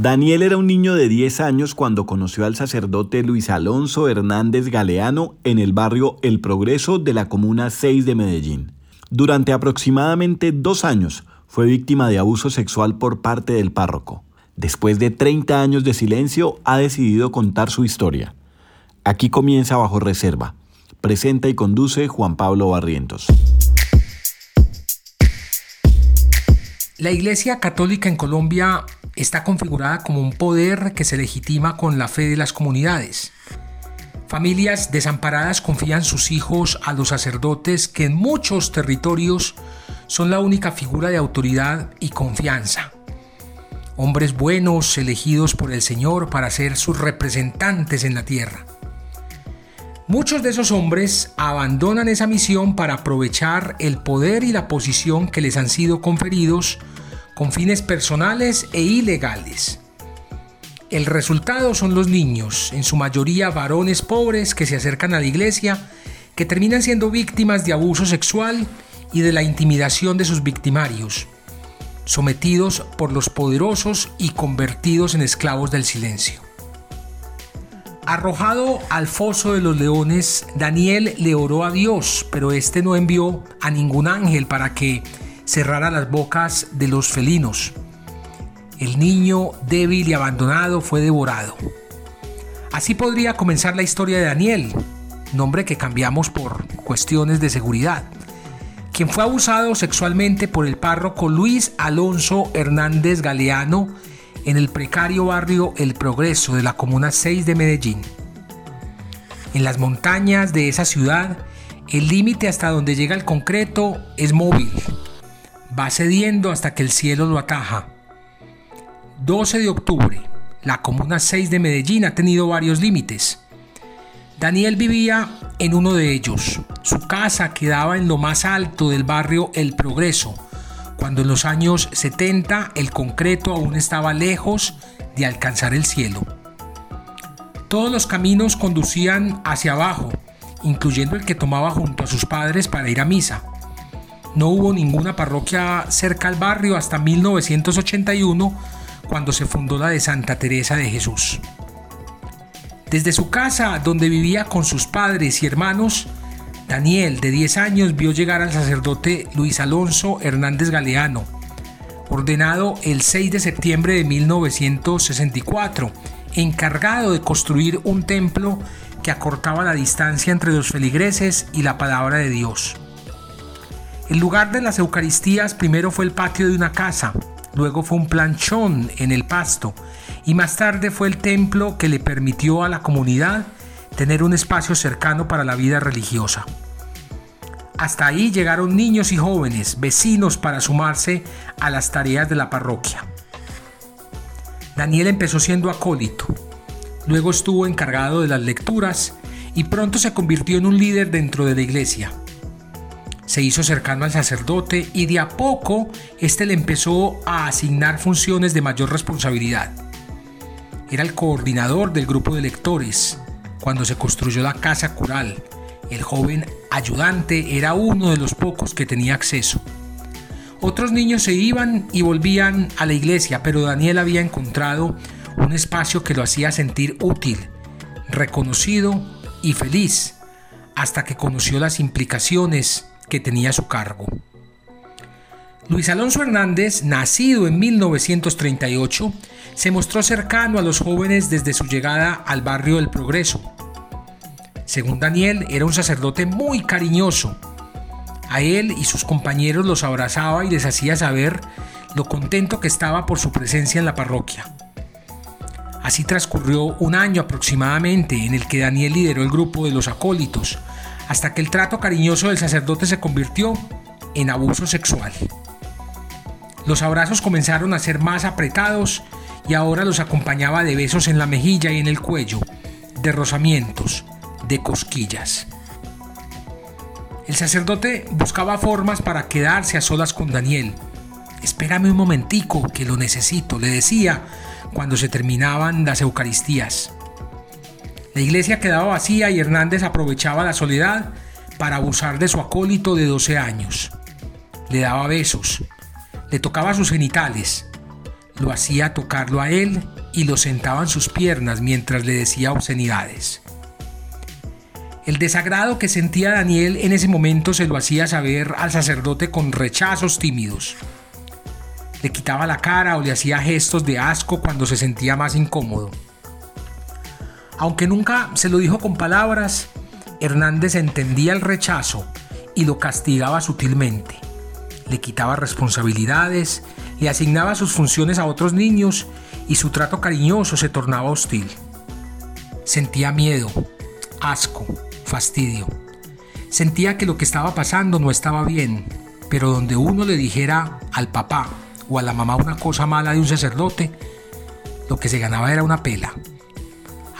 Daniel era un niño de 10 años cuando conoció al sacerdote Luis Alonso Hernández Galeano en el barrio El Progreso de la Comuna 6 de Medellín. Durante aproximadamente dos años fue víctima de abuso sexual por parte del párroco. Después de 30 años de silencio, ha decidido contar su historia. Aquí comienza Bajo Reserva. Presenta y conduce Juan Pablo Barrientos. La Iglesia Católica en Colombia está configurada como un poder que se legitima con la fe de las comunidades. Familias desamparadas confían sus hijos a los sacerdotes que en muchos territorios son la única figura de autoridad y confianza. Hombres buenos elegidos por el Señor para ser sus representantes en la tierra. Muchos de esos hombres abandonan esa misión para aprovechar el poder y la posición que les han sido conferidos con fines personales e ilegales. El resultado son los niños, en su mayoría varones pobres que se acercan a la iglesia, que terminan siendo víctimas de abuso sexual y de la intimidación de sus victimarios, sometidos por los poderosos y convertidos en esclavos del silencio. Arrojado al foso de los leones, Daniel le oró a Dios, pero éste no envió a ningún ángel para que cerrara las bocas de los felinos. El niño débil y abandonado fue devorado. Así podría comenzar la historia de Daniel, nombre que cambiamos por cuestiones de seguridad, quien fue abusado sexualmente por el párroco Luis Alonso Hernández Galeano en el precario barrio El Progreso de la Comuna 6 de Medellín. En las montañas de esa ciudad, el límite hasta donde llega el concreto es móvil va cediendo hasta que el cielo lo ataja. 12 de octubre. La Comuna 6 de Medellín ha tenido varios límites. Daniel vivía en uno de ellos. Su casa quedaba en lo más alto del barrio El Progreso, cuando en los años 70 el concreto aún estaba lejos de alcanzar el cielo. Todos los caminos conducían hacia abajo, incluyendo el que tomaba junto a sus padres para ir a misa. No hubo ninguna parroquia cerca al barrio hasta 1981, cuando se fundó la de Santa Teresa de Jesús. Desde su casa, donde vivía con sus padres y hermanos, Daniel, de 10 años, vio llegar al sacerdote Luis Alonso Hernández Galeano, ordenado el 6 de septiembre de 1964, encargado de construir un templo que acortaba la distancia entre los feligreses y la palabra de Dios. El lugar de las Eucaristías primero fue el patio de una casa, luego fue un planchón en el pasto y más tarde fue el templo que le permitió a la comunidad tener un espacio cercano para la vida religiosa. Hasta ahí llegaron niños y jóvenes, vecinos para sumarse a las tareas de la parroquia. Daniel empezó siendo acólito, luego estuvo encargado de las lecturas y pronto se convirtió en un líder dentro de la iglesia se hizo cercano al sacerdote y de a poco éste le empezó a asignar funciones de mayor responsabilidad. Era el coordinador del grupo de lectores cuando se construyó la casa cural. El joven ayudante era uno de los pocos que tenía acceso. Otros niños se iban y volvían a la iglesia, pero Daniel había encontrado un espacio que lo hacía sentir útil, reconocido y feliz, hasta que conoció las implicaciones que tenía a su cargo. Luis Alonso Hernández, nacido en 1938, se mostró cercano a los jóvenes desde su llegada al barrio del Progreso. Según Daniel, era un sacerdote muy cariñoso. A él y sus compañeros los abrazaba y les hacía saber lo contento que estaba por su presencia en la parroquia. Así transcurrió un año aproximadamente en el que Daniel lideró el grupo de los acólitos, hasta que el trato cariñoso del sacerdote se convirtió en abuso sexual. Los abrazos comenzaron a ser más apretados y ahora los acompañaba de besos en la mejilla y en el cuello, de rozamientos, de cosquillas. El sacerdote buscaba formas para quedarse a solas con Daniel. Espérame un momentico, que lo necesito, le decía cuando se terminaban las Eucaristías. La iglesia quedaba vacía y Hernández aprovechaba la soledad para abusar de su acólito de 12 años. Le daba besos, le tocaba sus genitales, lo hacía tocarlo a él y lo sentaba en sus piernas mientras le decía obscenidades. El desagrado que sentía Daniel en ese momento se lo hacía saber al sacerdote con rechazos tímidos. Le quitaba la cara o le hacía gestos de asco cuando se sentía más incómodo. Aunque nunca se lo dijo con palabras, Hernández entendía el rechazo y lo castigaba sutilmente. Le quitaba responsabilidades, le asignaba sus funciones a otros niños y su trato cariñoso se tornaba hostil. Sentía miedo, asco, fastidio. Sentía que lo que estaba pasando no estaba bien, pero donde uno le dijera al papá o a la mamá una cosa mala de un sacerdote, lo que se ganaba era una pela.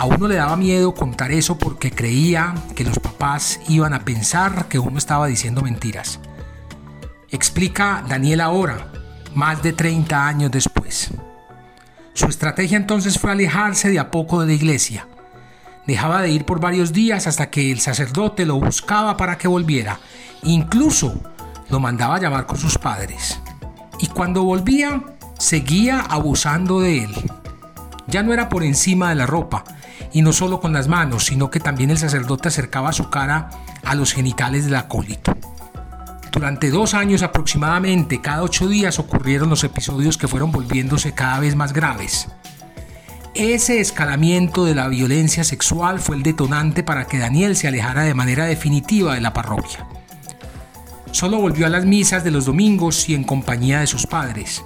A uno le daba miedo contar eso porque creía que los papás iban a pensar que uno estaba diciendo mentiras. Explica Daniel ahora, más de 30 años después. Su estrategia entonces fue alejarse de a poco de la iglesia. Dejaba de ir por varios días hasta que el sacerdote lo buscaba para que volviera. Incluso lo mandaba a llamar con sus padres. Y cuando volvía, seguía abusando de él. Ya no era por encima de la ropa, y no solo con las manos, sino que también el sacerdote acercaba su cara a los genitales del acólito. Durante dos años aproximadamente, cada ocho días ocurrieron los episodios que fueron volviéndose cada vez más graves. Ese escalamiento de la violencia sexual fue el detonante para que Daniel se alejara de manera definitiva de la parroquia. Solo volvió a las misas de los domingos y en compañía de sus padres.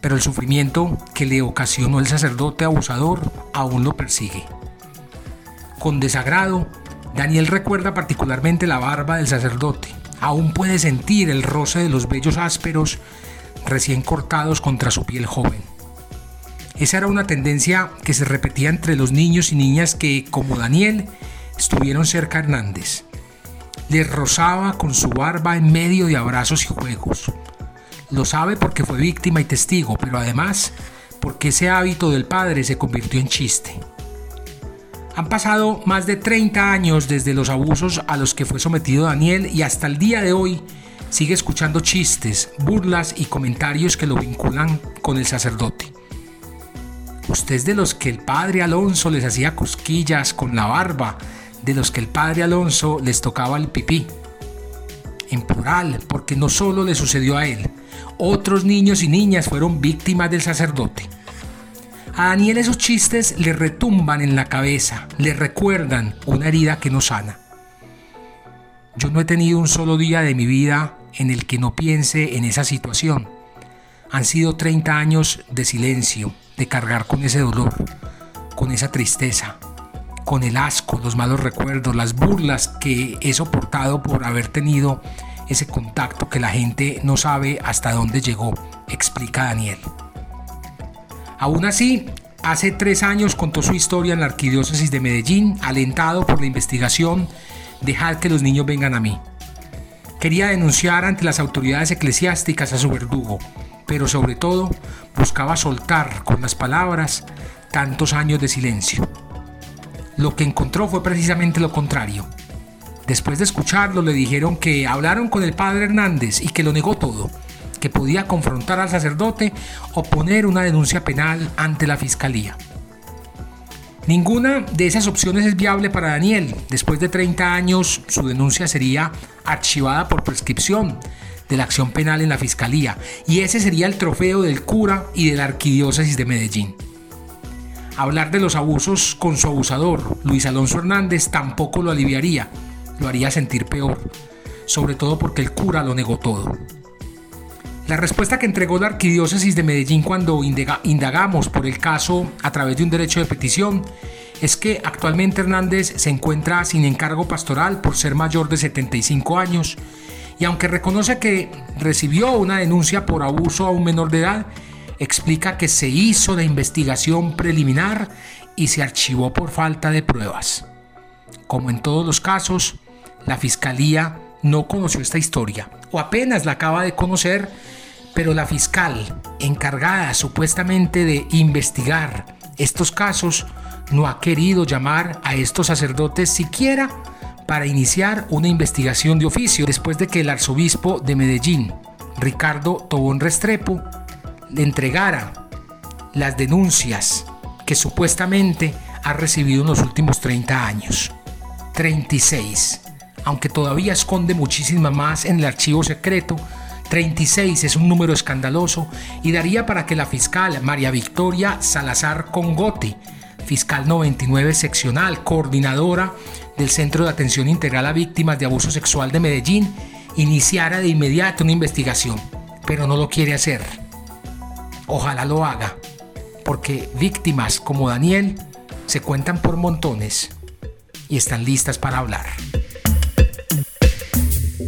Pero el sufrimiento que le ocasionó el sacerdote abusador aún lo persigue. Con desagrado, Daniel recuerda particularmente la barba del sacerdote. Aún puede sentir el roce de los vellos ásperos recién cortados contra su piel joven. Esa era una tendencia que se repetía entre los niños y niñas que, como Daniel, estuvieron cerca a Hernández le rozaba con su barba en medio de abrazos y juegos. Lo sabe porque fue víctima y testigo, pero además porque ese hábito del padre se convirtió en chiste. Han pasado más de 30 años desde los abusos a los que fue sometido Daniel y hasta el día de hoy sigue escuchando chistes, burlas y comentarios que lo vinculan con el sacerdote. Usted es de los que el padre Alonso les hacía cosquillas con la barba de los que el padre Alonso les tocaba el pipí. En plural, porque no solo le sucedió a él, otros niños y niñas fueron víctimas del sacerdote. A Daniel esos chistes le retumban en la cabeza, le recuerdan una herida que no sana. Yo no he tenido un solo día de mi vida en el que no piense en esa situación. Han sido 30 años de silencio, de cargar con ese dolor, con esa tristeza, con el asco, los malos recuerdos, las burlas que he soportado por haber tenido ese contacto que la gente no sabe hasta dónde llegó, explica Daniel. Aún así, hace tres años contó su historia en la Arquidiócesis de Medellín, alentado por la investigación Dejar que los niños vengan a mí. Quería denunciar ante las autoridades eclesiásticas a su verdugo, pero sobre todo buscaba soltar con las palabras tantos años de silencio. Lo que encontró fue precisamente lo contrario. Después de escucharlo le dijeron que hablaron con el padre Hernández y que lo negó todo, que podía confrontar al sacerdote o poner una denuncia penal ante la fiscalía. Ninguna de esas opciones es viable para Daniel. Después de 30 años, su denuncia sería archivada por prescripción de la acción penal en la fiscalía, y ese sería el trofeo del cura y de la arquidiócesis de Medellín. Hablar de los abusos con su abusador, Luis Alonso Hernández, tampoco lo aliviaría, lo haría sentir peor, sobre todo porque el cura lo negó todo. La respuesta que entregó la Arquidiócesis de Medellín cuando indagamos por el caso a través de un derecho de petición es que actualmente Hernández se encuentra sin encargo pastoral por ser mayor de 75 años y aunque reconoce que recibió una denuncia por abuso a un menor de edad, explica que se hizo la investigación preliminar y se archivó por falta de pruebas. Como en todos los casos, la fiscalía no conoció esta historia o apenas la acaba de conocer, pero la fiscal encargada supuestamente de investigar estos casos no ha querido llamar a estos sacerdotes siquiera para iniciar una investigación de oficio después de que el arzobispo de Medellín, Ricardo Tobón Restrepo, le entregara las denuncias que supuestamente ha recibido en los últimos 30 años. 36. Aunque todavía esconde muchísimas más en el archivo secreto, 36 es un número escandaloso y daría para que la fiscal María Victoria Salazar Congote, fiscal 99 seccional, coordinadora del Centro de Atención Integral a Víctimas de Abuso Sexual de Medellín, iniciara de inmediato una investigación, pero no lo quiere hacer. Ojalá lo haga, porque víctimas como Daniel se cuentan por montones y están listas para hablar.